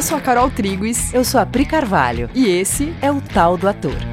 Eu sou a Carol Triguis. Eu sou a Pri Carvalho. E esse é o Tal do Ator.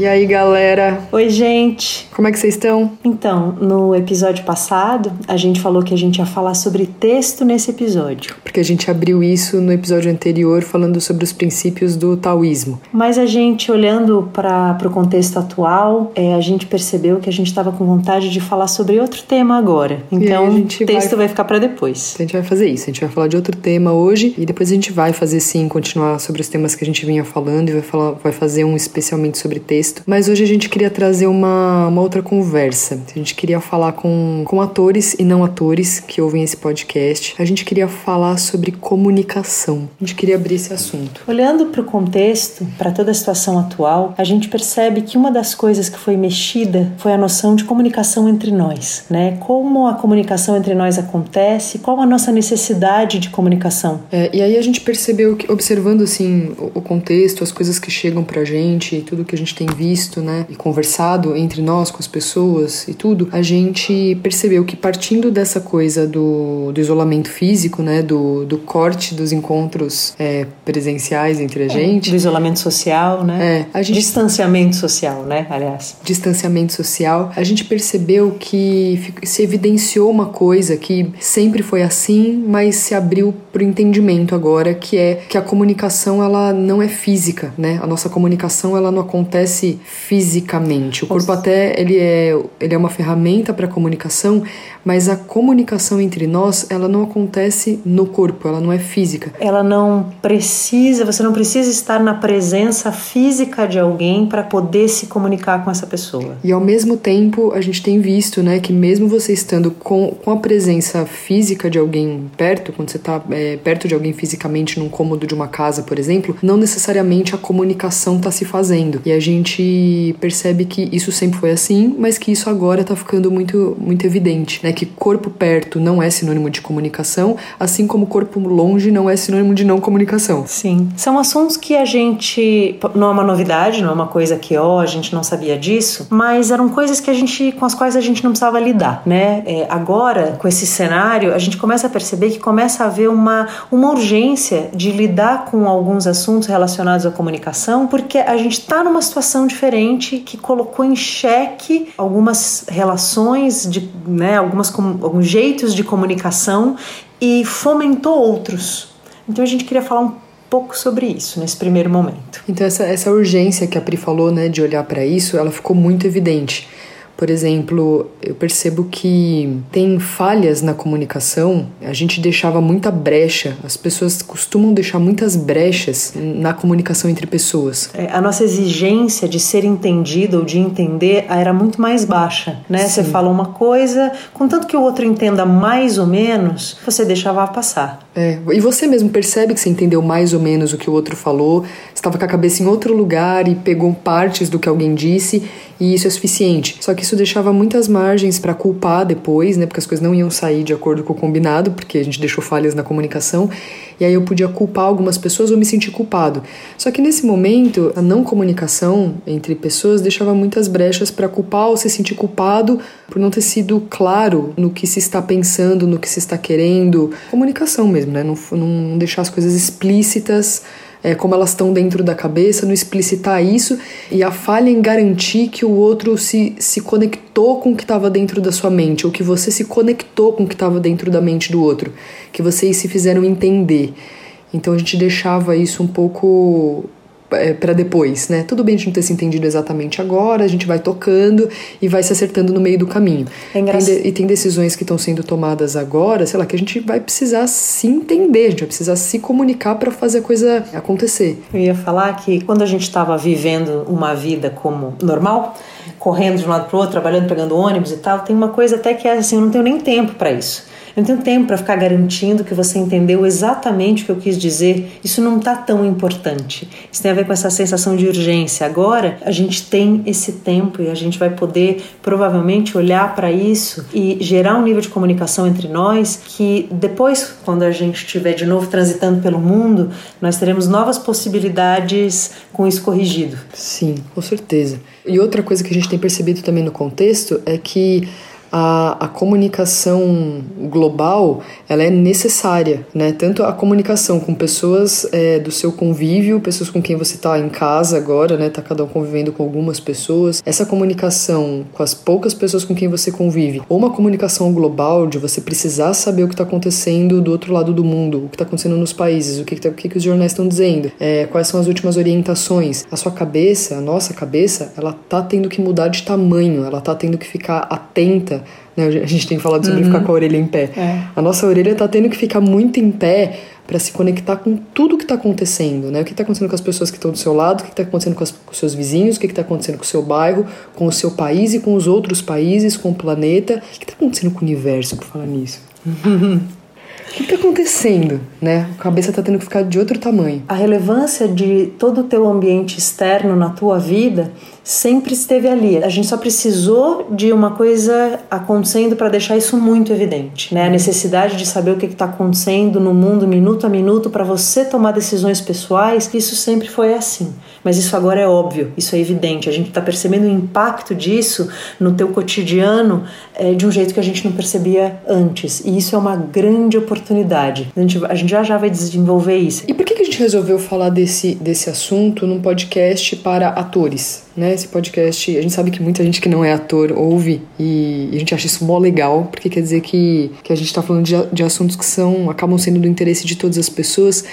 E aí, galera? Oi, gente. Como é que vocês estão? Então, no episódio passado, a gente falou que a gente ia falar sobre texto nesse episódio. Porque a gente abriu isso no episódio anterior falando sobre os princípios do taoísmo. Mas a gente, olhando para o contexto atual, é, a gente percebeu que a gente estava com vontade de falar sobre outro tema agora. Então, o texto vai... vai ficar para depois. A gente vai fazer isso. A gente vai falar de outro tema hoje e depois a gente vai fazer sim, continuar sobre os temas que a gente vinha falando e vai, falar, vai fazer um especialmente sobre texto Mas hoje a gente queria trazer uma, uma outra conversa. A gente queria falar com, com atores e não atores que ouvem esse podcast. A gente queria falar sobre comunicação. A gente queria abrir esse assunto. Olhando para o contexto, para toda a situação atual, a gente percebe que uma das coisas que foi mexida foi a noção de comunicação entre nós, né? Como a comunicação entre nós acontece, qual a nossa necessidade de comunicação. É, e aí a gente percebeu que, observando assim o, o contexto, as coisas que chegam pra gente e tudo que a gente tem visto, né, e conversado entre nós com as pessoas e tudo, a gente percebeu que partindo dessa coisa do, do isolamento físico, né, do, do corte dos encontros é, presenciais entre a é, gente, do isolamento social, né, é, a gente, distanciamento social, né, aliás, distanciamento social, a gente percebeu que se evidenciou uma coisa que sempre foi assim, mas se abriu para o entendimento agora, que é que a comunicação ela não é física, né, a nossa comunicação ela não acontece fisicamente. O corpo até ele é, ele é uma ferramenta para comunicação, mas a comunicação entre nós, ela não acontece no corpo, ela não é física. Ela não precisa, você não precisa estar na presença física de alguém para poder se comunicar com essa pessoa. E ao mesmo tempo, a gente tem visto, né, que mesmo você estando com, com a presença física de alguém perto, quando você está é, perto de alguém fisicamente num cômodo de uma casa, por exemplo, não necessariamente a comunicação está se fazendo. E a gente percebe que isso sempre foi assim, mas que isso agora está ficando muito, muito evidente, né, que corpo perto não é sinônimo de comunicação, assim como corpo longe não é sinônimo de não comunicação. Sim. São assuntos que a gente não é uma novidade, não é uma coisa que ó, a gente não sabia disso, mas eram coisas que a gente com as quais a gente não precisava lidar, né? É, agora, com esse cenário, a gente começa a perceber que começa a haver uma uma urgência de lidar com alguns assuntos relacionados à comunicação, porque a gente está numa situação diferente que colocou em xeque algumas relações de, né, algumas alguns jeitos de comunicação e fomentou outros. Então a gente queria falar um pouco sobre isso nesse primeiro momento. Então essa, essa urgência que a Pri falou, né, de olhar para isso, ela ficou muito evidente. Por exemplo, eu percebo que tem falhas na comunicação, a gente deixava muita brecha, as pessoas costumam deixar muitas brechas na comunicação entre pessoas. É, a nossa exigência de ser entendido ou de entender era muito mais baixa, né? Sim. Você fala uma coisa, contanto que o outro entenda mais ou menos, você deixava passar. É, e você mesmo percebe que você entendeu mais ou menos o que o outro falou, estava com a cabeça em outro lugar e pegou partes do que alguém disse e isso é suficiente. Só que isso deixava muitas margens para culpar depois, né? Porque as coisas não iam sair de acordo com o combinado, porque a gente deixou falhas na comunicação. E aí eu podia culpar algumas pessoas ou me sentir culpado. Só que nesse momento, a não comunicação entre pessoas deixava muitas brechas para culpar ou se sentir culpado por não ter sido claro no que se está pensando, no que se está querendo. Comunicação mesmo, né? Não, não deixar as coisas explícitas é, como elas estão dentro da cabeça, não explicitar isso e a falha em garantir que o outro se, se conectou com o que estava dentro da sua mente, ou que você se conectou com o que estava dentro da mente do outro, que vocês se fizeram entender. Então a gente deixava isso um pouco é, para depois, né? Tudo bem a gente não ter se entendido exatamente agora, a gente vai tocando e vai se acertando no meio do caminho. É tem de, e tem decisões que estão sendo tomadas agora, sei lá, que a gente vai precisar se entender, a gente vai precisar se comunicar para fazer a coisa acontecer. Eu ia falar que quando a gente estava vivendo uma vida como normal, correndo de um lado para o outro, trabalhando, pegando ônibus e tal, tem uma coisa até que é assim, eu não tenho nem tempo para isso. Eu não tenho tempo para ficar garantindo que você entendeu exatamente o que eu quis dizer. Isso não está tão importante. Isso tem a ver com essa sensação de urgência. Agora a gente tem esse tempo e a gente vai poder provavelmente olhar para isso e gerar um nível de comunicação entre nós que depois, quando a gente estiver de novo transitando pelo mundo, nós teremos novas possibilidades com isso corrigido. Sim, com certeza. E outra coisa que a gente tem percebido também no contexto é que a, a comunicação global ela é necessária, né? Tanto a comunicação com pessoas é, do seu convívio, pessoas com quem você está em casa agora, né? Tá cada um convivendo com algumas pessoas. Essa comunicação com as poucas pessoas com quem você convive, ou uma comunicação global de você precisar saber o que está acontecendo do outro lado do mundo, o que está acontecendo nos países, o que, que, tá, o que, que os jornais estão dizendo, é, quais são as últimas orientações. A sua cabeça, a nossa cabeça, ela tá tendo que mudar de tamanho, ela tá tendo que ficar atenta né? A gente tem falado sobre uhum. ficar com a orelha em pé. É. A nossa orelha está tendo que ficar muito em pé para se conectar com tudo que está acontecendo, né? O que está acontecendo com as pessoas que estão do seu lado, o que está acontecendo com, as, com, os seus vizinhos, o que está acontecendo com o seu bairro, com o seu país e com os outros países, com o planeta. O que está acontecendo com o universo, por falar nisso? O que está acontecendo, né? A cabeça está tendo que ficar de outro tamanho. A relevância de todo o teu ambiente externo na tua vida sempre esteve ali. A gente só precisou de uma coisa acontecendo para deixar isso muito evidente, né? A necessidade de saber o que está acontecendo no mundo minuto a minuto para você tomar decisões pessoais. Isso sempre foi assim. Mas isso agora é óbvio, isso é evidente. A gente está percebendo o impacto disso no teu cotidiano é, de um jeito que a gente não percebia antes. E isso é uma grande oportunidade. A gente, a gente já já vai desenvolver isso. E por que, que resolveu falar desse, desse assunto num podcast para atores? Né? Esse podcast, a gente sabe que muita gente que não é ator ouve e, e a gente acha isso mó legal, porque quer dizer que, que a gente está falando de, de assuntos que são acabam sendo do interesse de todas as pessoas.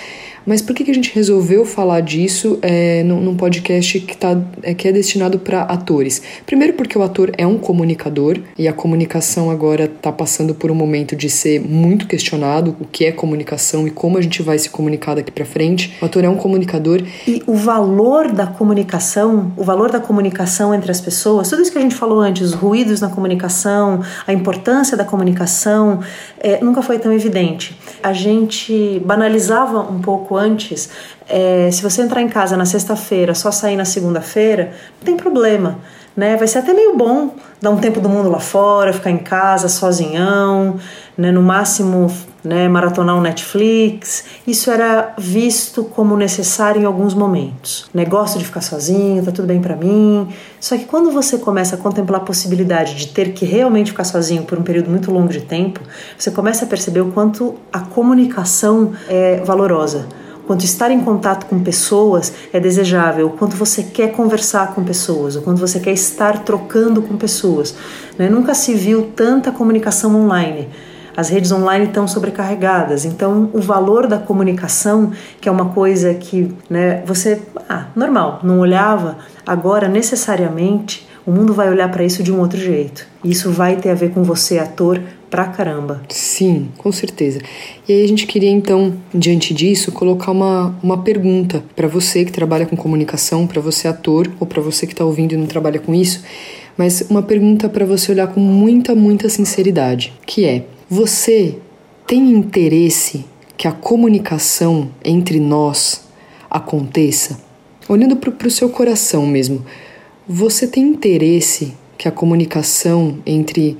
Mas por que, que a gente resolveu falar disso é, num, num podcast que, tá, é, que é destinado para atores? Primeiro, porque o ator é um comunicador e a comunicação agora está passando por um momento de ser muito questionado o que é comunicação e como a gente vai se comunicar daqui para frente. O ator é um comunicador. E o valor da comunicação, o valor da comunicação entre as pessoas, tudo isso que a gente falou antes, os ruídos na comunicação, a importância da comunicação, é, nunca foi tão evidente. A gente banalizava um pouco antes, é, se você entrar em casa na sexta-feira, só sair na segunda-feira, não tem problema. Né? Vai ser até meio bom dar um tempo do mundo lá fora, ficar em casa sozinhão, né? no máximo né, maratonar um Netflix. Isso era visto como necessário em alguns momentos. Negócio de ficar sozinho, tá tudo bem para mim. Só que quando você começa a contemplar a possibilidade de ter que realmente ficar sozinho por um período muito longo de tempo, você começa a perceber o quanto a comunicação é valorosa quanto estar em contato com pessoas é desejável, o quanto você quer conversar com pessoas, o quanto você quer estar trocando com pessoas. Né? Nunca se viu tanta comunicação online. As redes online estão sobrecarregadas, então o valor da comunicação, que é uma coisa que né, você, ah, normal, não olhava, agora necessariamente o mundo vai olhar para isso de um outro jeito. Isso vai ter a ver com você, ator, pra caramba. Sim, com certeza. E aí a gente queria então, diante disso, colocar uma, uma pergunta para você que trabalha com comunicação, para você ator ou para você que está ouvindo e não trabalha com isso, mas uma pergunta para você olhar com muita, muita sinceridade, que é: você tem interesse que a comunicação entre nós aconteça? Olhando para o seu coração mesmo, você tem interesse que a comunicação entre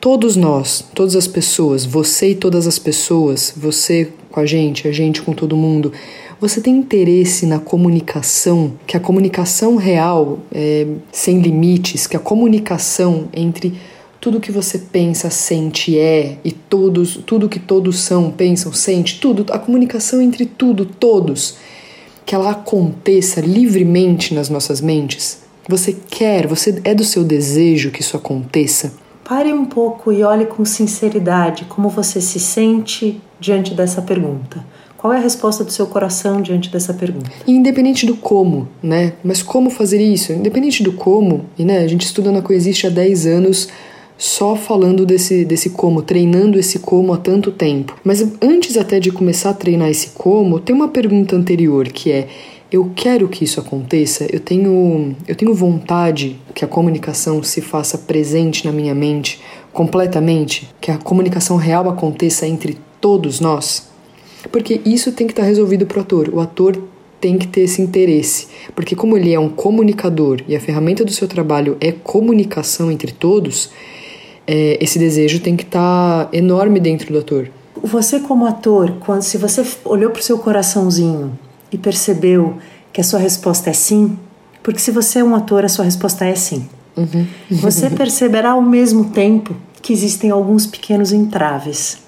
todos nós, todas as pessoas, você e todas as pessoas, você com a gente, a gente com todo mundo, você tem interesse na comunicação, que a comunicação real, é, sem limites, que a comunicação entre tudo que você pensa, sente, é e todos, tudo que todos são, pensam, sente, tudo, a comunicação entre tudo, todos, que ela aconteça livremente nas nossas mentes. Você quer, você é do seu desejo que isso aconteça? Pare um pouco e olhe com sinceridade como você se sente diante dessa pergunta. Qual é a resposta do seu coração diante dessa pergunta? Independente do como, né? Mas como fazer isso? Independente do como, e né, a gente estuda na Coexiste há 10 anos só falando desse, desse como, treinando esse como há tanto tempo. Mas antes até de começar a treinar esse como, tem uma pergunta anterior que é: eu quero que isso aconteça, eu tenho, eu tenho vontade que a comunicação se faça presente na minha mente completamente, que a comunicação real aconteça entre todos nós. Porque isso tem que estar resolvido para o ator. O ator tem que ter esse interesse. Porque, como ele é um comunicador e a ferramenta do seu trabalho é comunicação entre todos, é, esse desejo tem que estar enorme dentro do ator. Você, como ator, quando se você olhou para o seu coraçãozinho e percebeu que a sua resposta é sim, porque se você é um ator, a sua resposta é sim. Uhum. Você perceberá ao mesmo tempo que existem alguns pequenos entraves,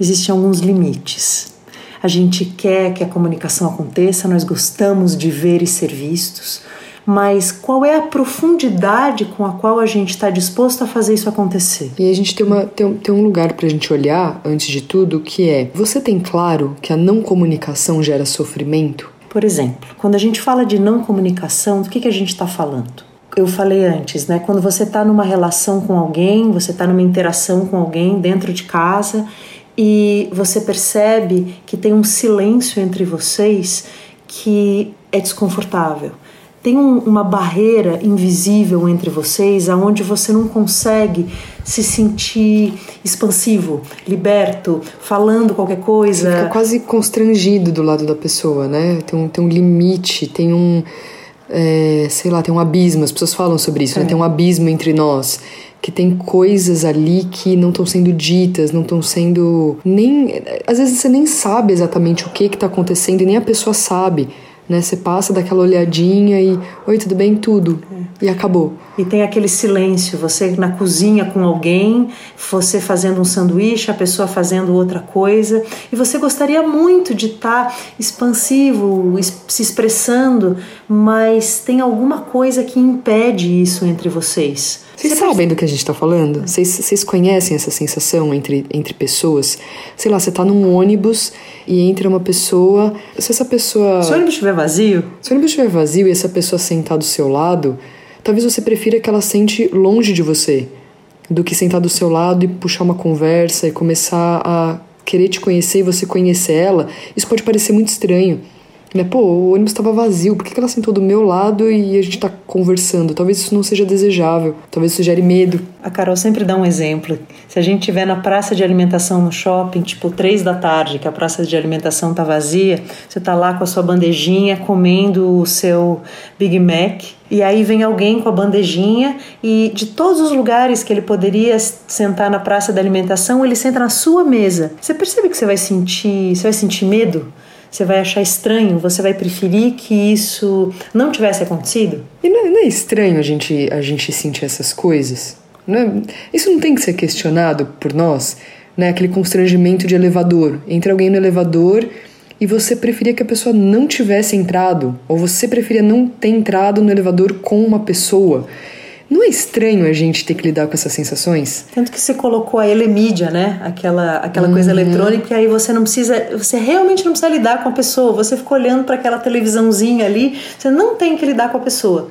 existem alguns limites. A gente quer que a comunicação aconteça, nós gostamos de ver e ser vistos, mas qual é a profundidade com a qual a gente está disposto a fazer isso acontecer? E a gente tem, uma, tem, tem um lugar para a gente olhar, antes de tudo, que é: você tem claro que a não comunicação gera sofrimento? Por exemplo, quando a gente fala de não comunicação, do que, que a gente está falando? Eu falei antes, né? Quando você está numa relação com alguém, você está numa interação com alguém dentro de casa e você percebe que tem um silêncio entre vocês que é desconfortável. Tem um, uma barreira invisível entre vocês aonde você não consegue se sentir expansivo, liberto, falando qualquer coisa. Você fica quase constrangido do lado da pessoa, né? Tem um, tem um limite, tem um. É, sei lá, tem um abismo. As pessoas falam sobre isso, né? é. né? Tem um abismo entre nós que tem coisas ali que não estão sendo ditas, não estão sendo nem às vezes você nem sabe exatamente o que está acontecendo e nem a pessoa sabe, né? Você passa daquela olhadinha e oi tudo bem tudo é. e acabou. E tem aquele silêncio, você na cozinha com alguém, você fazendo um sanduíche, a pessoa fazendo outra coisa, e você gostaria muito de estar tá expansivo, se expressando, mas tem alguma coisa que impede isso entre vocês. Vocês você sabem do que a gente está falando? Vocês, vocês conhecem essa sensação entre, entre pessoas? Sei lá, você está num ônibus e entra uma pessoa. Se essa pessoa. Se o ônibus estiver vazio? Se o ônibus estiver vazio e essa pessoa sentar do seu lado, talvez você prefira que ela sente longe de você do que sentar do seu lado e puxar uma conversa e começar a querer te conhecer e você conhecer ela. Isso pode parecer muito estranho. Né? Pô, o ônibus estava vazio, por que, que ela sentou do meu lado e a gente está conversando? Talvez isso não seja desejável, talvez isso gere medo. A Carol sempre dá um exemplo. Se a gente estiver na praça de alimentação no shopping, tipo três da tarde, que a praça de alimentação tá vazia, você tá lá com a sua bandejinha comendo o seu Big Mac, e aí vem alguém com a bandejinha e de todos os lugares que ele poderia sentar na praça da alimentação, ele senta na sua mesa. Você percebe que você vai sentir, você vai sentir medo? Você vai achar estranho, você vai preferir que isso não tivesse acontecido? E não é, não é estranho a gente, a gente sentir essas coisas? Não é, isso não tem que ser questionado por nós? Né? Aquele constrangimento de elevador. Entra alguém no elevador e você preferia que a pessoa não tivesse entrado, ou você preferia não ter entrado no elevador com uma pessoa. Não é estranho a gente ter que lidar com essas sensações? Tanto que você colocou a elemídia, né? Aquela, aquela uhum. coisa eletrônica, e aí você não precisa, você realmente não precisa lidar com a pessoa. Você fica olhando para aquela televisãozinha ali, você não tem que lidar com a pessoa.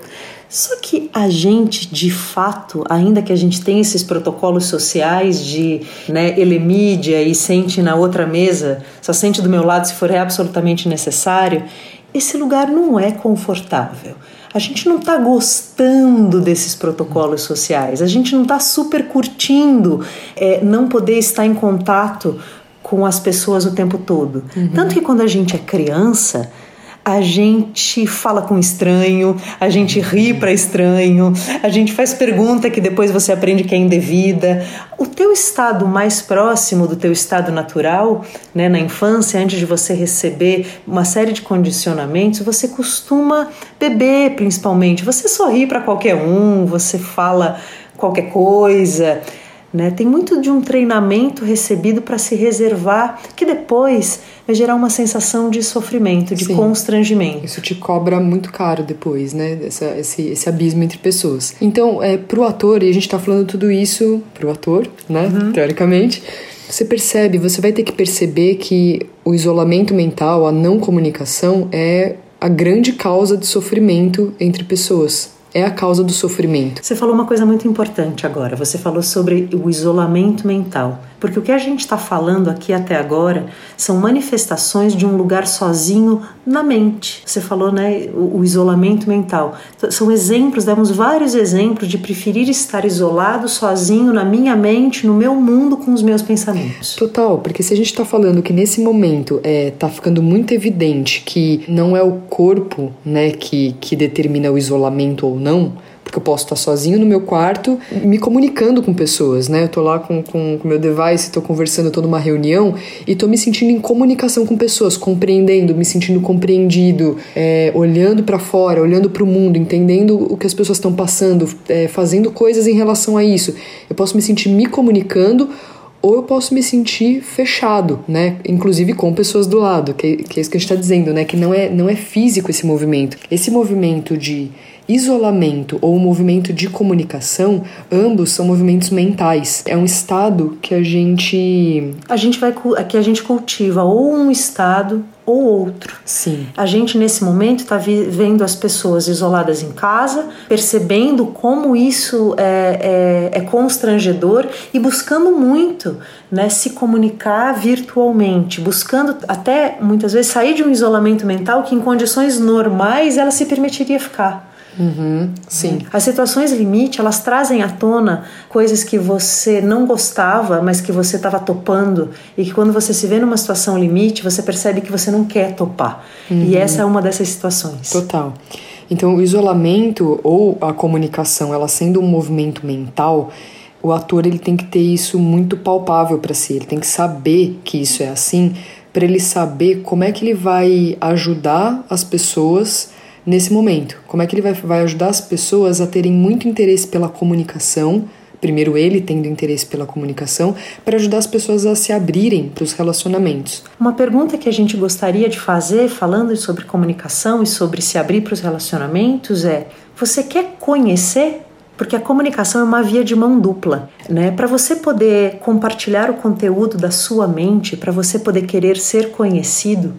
Só que a gente, de fato, ainda que a gente tenha esses protocolos sociais de né, elemídia e sente na outra mesa, só sente do meu lado se for absolutamente necessário, esse lugar não é confortável a gente não está gostando desses protocolos sociais, a gente não está super curtindo é, não poder estar em contato com as pessoas o tempo todo. Uhum. Tanto que quando a gente é criança, a gente fala com estranho, a gente ri para estranho, a gente faz pergunta que depois você aprende que é indevida. O teu estado mais próximo do teu estado natural, né, na infância, antes de você receber uma série de condicionamentos, você costuma beber, principalmente. Você sorri para qualquer um, você fala qualquer coisa. Né? Tem muito de um treinamento recebido para se reservar, que depois vai gerar uma sensação de sofrimento, de Sim. constrangimento. Isso te cobra muito caro depois, né? Essa, esse, esse abismo entre pessoas. Então, é, pro ator, e a gente está falando tudo isso pro ator, né? Uhum. Teoricamente. Você percebe, você vai ter que perceber que o isolamento mental, a não comunicação, é a grande causa de sofrimento entre pessoas é a causa do sofrimento. Você falou uma coisa muito importante agora. Você falou sobre o isolamento mental. Porque o que a gente está falando aqui até agora são manifestações de um lugar sozinho na mente. Você falou, né, o, o isolamento mental. São exemplos, demos vários exemplos de preferir estar isolado, sozinho, na minha mente, no meu mundo, com os meus pensamentos. Total, porque se a gente está falando que nesse momento é, tá ficando muito evidente que não é o corpo, né, que, que determina o isolamento ou não, porque eu posso estar sozinho no meu quarto me comunicando com pessoas, né? Eu tô lá com o com, meu device, tô conversando, tô numa reunião e tô me sentindo em comunicação com pessoas, compreendendo, me sentindo compreendido, é, olhando para fora, olhando para o mundo, entendendo o que as pessoas estão passando, é, fazendo coisas em relação a isso. Eu posso me sentir me comunicando ou eu posso me sentir fechado, né? Inclusive com pessoas do lado, que, que é isso que a gente está dizendo, né? Que não é, não é físico esse movimento. Esse movimento de isolamento ou movimento de comunicação, ambos são movimentos mentais. É um estado que a gente a gente vai que a gente cultiva ou um estado ou outro. Sim. A gente nesse momento está vendo as pessoas isoladas em casa, percebendo como isso é, é, é constrangedor e buscando muito né, se comunicar virtualmente, buscando até muitas vezes sair de um isolamento mental que em condições normais ela se permitiria ficar. Uhum, sim. As situações limite, elas trazem à tona coisas que você não gostava, mas que você estava topando e que quando você se vê numa situação limite, você percebe que você não quer topar. Uhum. E essa é uma dessas situações. Total. Então, o isolamento ou a comunicação, ela sendo um movimento mental, o ator ele tem que ter isso muito palpável para si, ele tem que saber que isso é assim, para ele saber como é que ele vai ajudar as pessoas nesse momento? Como é que ele vai, vai ajudar as pessoas a terem muito interesse pela comunicação? Primeiro, ele tendo interesse pela comunicação, para ajudar as pessoas a se abrirem para os relacionamentos. Uma pergunta que a gente gostaria de fazer, falando sobre comunicação e sobre se abrir para os relacionamentos, é: você quer conhecer porque a comunicação é uma via de mão dupla, né? Para você poder compartilhar o conteúdo da sua mente, para você poder querer ser conhecido,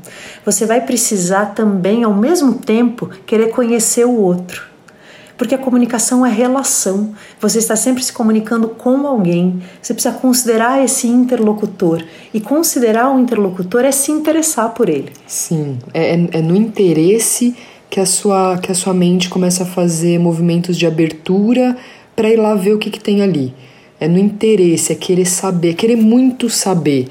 você vai precisar também ao mesmo tempo querer conhecer o outro. Porque a comunicação é relação. Você está sempre se comunicando com alguém. Você precisa considerar esse interlocutor. E considerar o interlocutor é se interessar por ele. Sim, é, é, é no interesse que a sua, que a sua mente começa a fazer movimentos de abertura para ir lá ver o que, que tem ali. É no interesse, é querer saber, é querer muito saber.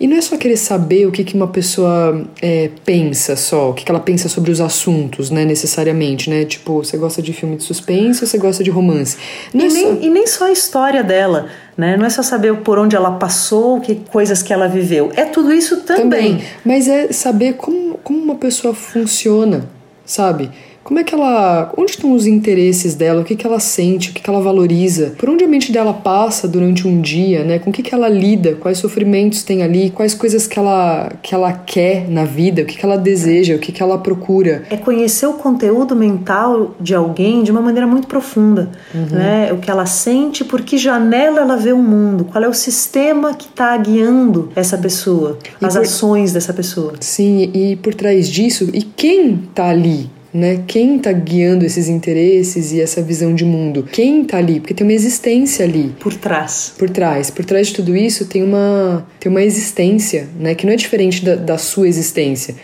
E não é só querer saber o que, que uma pessoa é, pensa só, o que, que ela pensa sobre os assuntos, né, necessariamente, né? Tipo, você gosta de filme de suspense ou você gosta de romance? Não e, é nem, só... e nem só a história dela, né? Não é só saber por onde ela passou, que coisas que ela viveu. É tudo isso também. também. Mas é saber como, como uma pessoa funciona, sabe? Como é que ela. Onde estão os interesses dela? O que, que ela sente? O que, que ela valoriza? Por onde a mente dela passa durante um dia, né? Com o que, que ela lida? Quais sofrimentos tem ali? Quais coisas que ela, que ela quer na vida? O que, que ela deseja? O que, que ela procura? É conhecer o conteúdo mental de alguém de uma maneira muito profunda, uhum. né? O que ela sente, por que janela ela vê o mundo? Qual é o sistema que está guiando essa pessoa? As por... ações dessa pessoa? Sim, e por trás disso, e quem está ali? Né? Quem está guiando esses interesses e essa visão de mundo? Quem está ali? Porque tem uma existência ali. Por trás. Por trás. Por trás de tudo isso tem uma, tem uma existência, né? Que não é diferente da, da sua existência.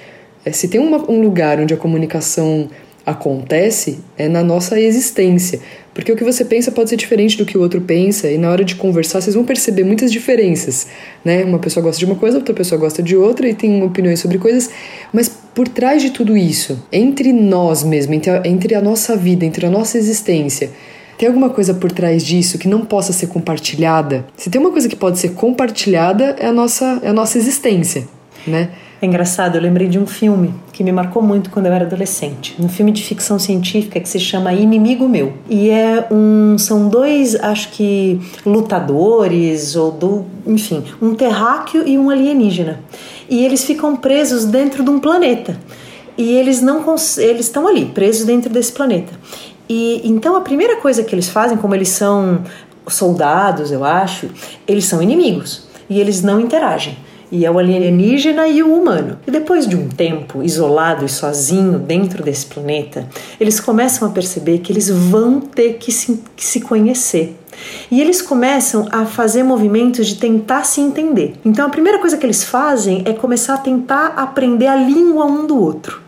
É, se tem uma, um lugar onde a comunicação acontece, é na nossa existência. Porque o que você pensa pode ser diferente do que o outro pensa, e na hora de conversar vocês vão perceber muitas diferenças, né? Uma pessoa gosta de uma coisa, outra pessoa gosta de outra e tem opiniões sobre coisas, mas por trás de tudo isso, entre nós mesmo, entre a, entre a nossa vida, entre a nossa existência, tem alguma coisa por trás disso que não possa ser compartilhada? Se tem uma coisa que pode ser compartilhada, é a nossa, é a nossa existência, né? É engraçado, eu lembrei de um filme que me marcou muito quando eu era adolescente. Um filme de ficção científica que se chama Inimigo Meu. E é um. São dois, acho que, lutadores, ou do. Enfim, um terráqueo e um alienígena. E eles ficam presos dentro de um planeta. E eles não eles estão ali, presos dentro desse planeta. E então a primeira coisa que eles fazem, como eles são soldados, eu acho, eles são inimigos e eles não interagem e é o alienígena e o humano. E depois de um tempo isolado e sozinho dentro desse planeta, eles começam a perceber que eles vão ter que se, que se conhecer. E eles começam a fazer movimentos de tentar se entender. Então a primeira coisa que eles fazem é começar a tentar aprender a língua um do outro.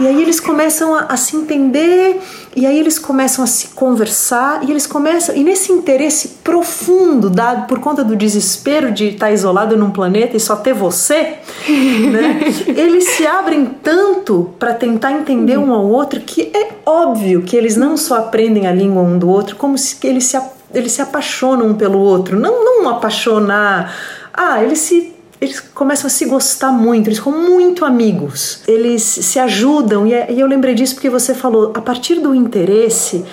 E aí eles começam a, a, se entender, e aí eles começam a se conversar, e eles começam. E nesse interesse profundo, dado por conta do desespero de estar isolado num planeta e só ter você, né, eles se abrem tanto para tentar entender um ao outro que é óbvio que eles não só aprendem a língua um do outro, como se eles se, eles se apaixonam um pelo outro. Não, não apaixonar. Ah, eles se eles começam a se gostar muito, eles ficam muito amigos, eles se ajudam. E, é, e eu lembrei disso porque você falou, a partir do interesse,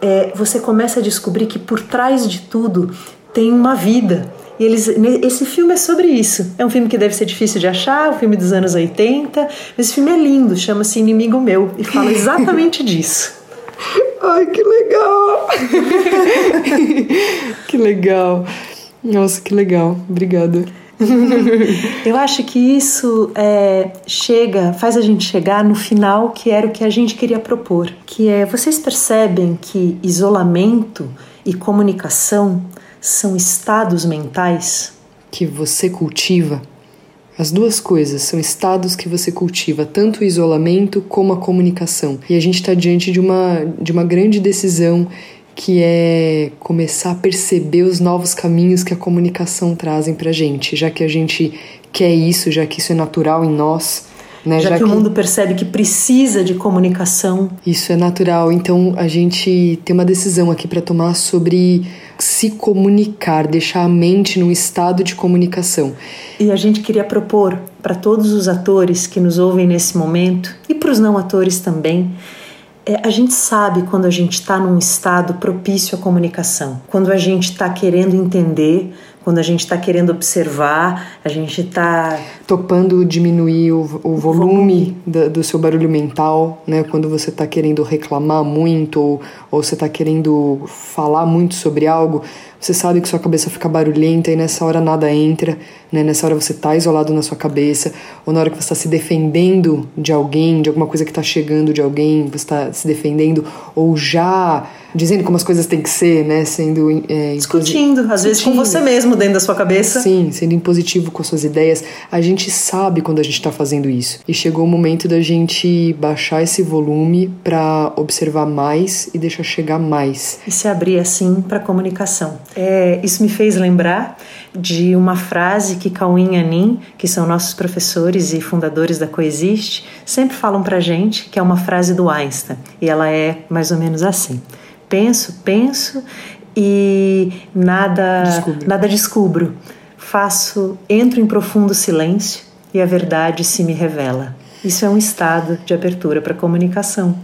é, você começa a descobrir que por trás de tudo tem uma vida. E eles, esse filme é sobre isso. É um filme que deve ser difícil de achar, um filme dos anos 80, mas esse filme é lindo, chama-se Inimigo Meu e fala exatamente disso. Ai, que legal! que legal! Nossa, que legal. Obrigada. Eu acho que isso é, chega, faz a gente chegar no final que era o que a gente queria propor, que é vocês percebem que isolamento e comunicação são estados mentais que você cultiva. As duas coisas são estados que você cultiva, tanto o isolamento como a comunicação. E a gente está diante de uma, de uma grande decisão que é começar a perceber os novos caminhos que a comunicação trazem para gente, já que a gente quer isso, já que isso é natural em nós. Né? Já, já que, que, o mundo percebe que precisa de comunicação. Isso é natural. Então a gente tem uma decisão aqui para tomar sobre se comunicar, deixar a mente num estado de comunicação. E a gente queria propor para todos os atores que nos ouvem nesse momento e para os não atores também a gente sabe quando a gente está num estado propício à comunicação, quando a gente está querendo entender, quando a gente está querendo observar, a gente está topando diminuir o, o volume do, do, seu barulho mental, né? Quando você está querendo reclamar muito ou, ou você está querendo falar muito sobre algo, você sabe que sua cabeça fica barulhenta e nessa hora nada entra, né? Nessa hora você está isolado na sua cabeça, ou na hora que você está se defendendo de alguém, de alguma coisa que está chegando de alguém, você está se defendendo, ou já dizendo como as coisas têm que ser, né? Sendo é, discutindo, às vezes com você mesmo dentro da sua cabeça. Sim, sendo impositivo com suas ideias. A gente sabe quando a gente está fazendo isso. E chegou o momento da gente baixar esse volume para observar mais e deixar chegar mais. E se abrir assim para comunicação. É, isso me fez lembrar de uma frase que Cauim e Anin, que são nossos professores e fundadores da Coexiste, sempre falam para gente, que é uma frase do Einstein. E ela é mais ou menos assim: penso, penso e nada descubro. nada descubro. Faço, entro em profundo silêncio e a verdade se me revela. Isso é um estado de abertura para comunicação.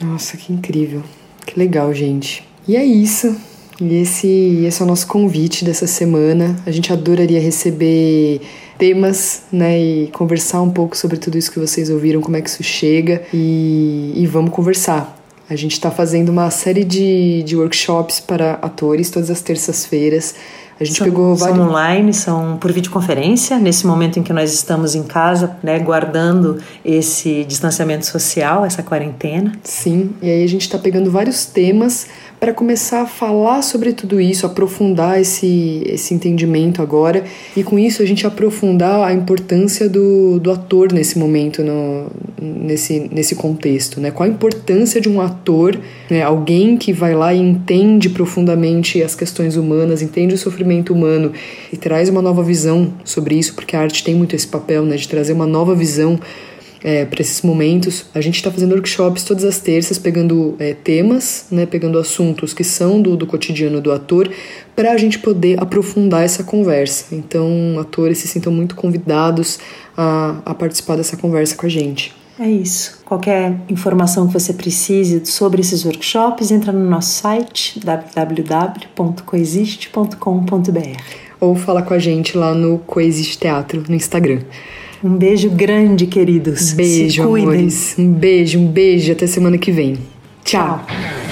Nossa, que incrível. Que legal, gente. E é isso. E esse, esse é o nosso convite dessa semana. A gente adoraria receber temas, né, e conversar um pouco sobre tudo isso que vocês ouviram, como é que isso chega e, e vamos conversar. A gente está fazendo uma série de, de workshops para atores todas as terças-feiras. A gente são, pegou vários. São online, são por videoconferência, nesse momento em que nós estamos em casa, né, guardando esse distanciamento social, essa quarentena. Sim, e aí a gente está pegando vários temas para começar a falar sobre tudo isso, aprofundar esse, esse entendimento agora e com isso a gente aprofundar a importância do, do ator nesse momento, no, nesse, nesse contexto, né? Qual a importância de um ator, né? alguém que vai lá e entende profundamente as questões humanas, entende o sofrimento humano e traz uma nova visão sobre isso, porque a arte tem muito esse papel, né? De trazer uma nova visão é, para esses momentos. A gente está fazendo workshops todas as terças, pegando é, temas, né, pegando assuntos que são do, do cotidiano do ator, para a gente poder aprofundar essa conversa. Então, atores se sintam muito convidados a, a participar dessa conversa com a gente. É isso. Qualquer informação que você precise sobre esses workshops, entra no nosso site www.coexiste.com.br ou fala com a gente lá no Coexiste Teatro no Instagram. Um beijo grande, queridos. Beijo, amores. Um beijo, um beijo. Até semana que vem. Tchau. Tchau.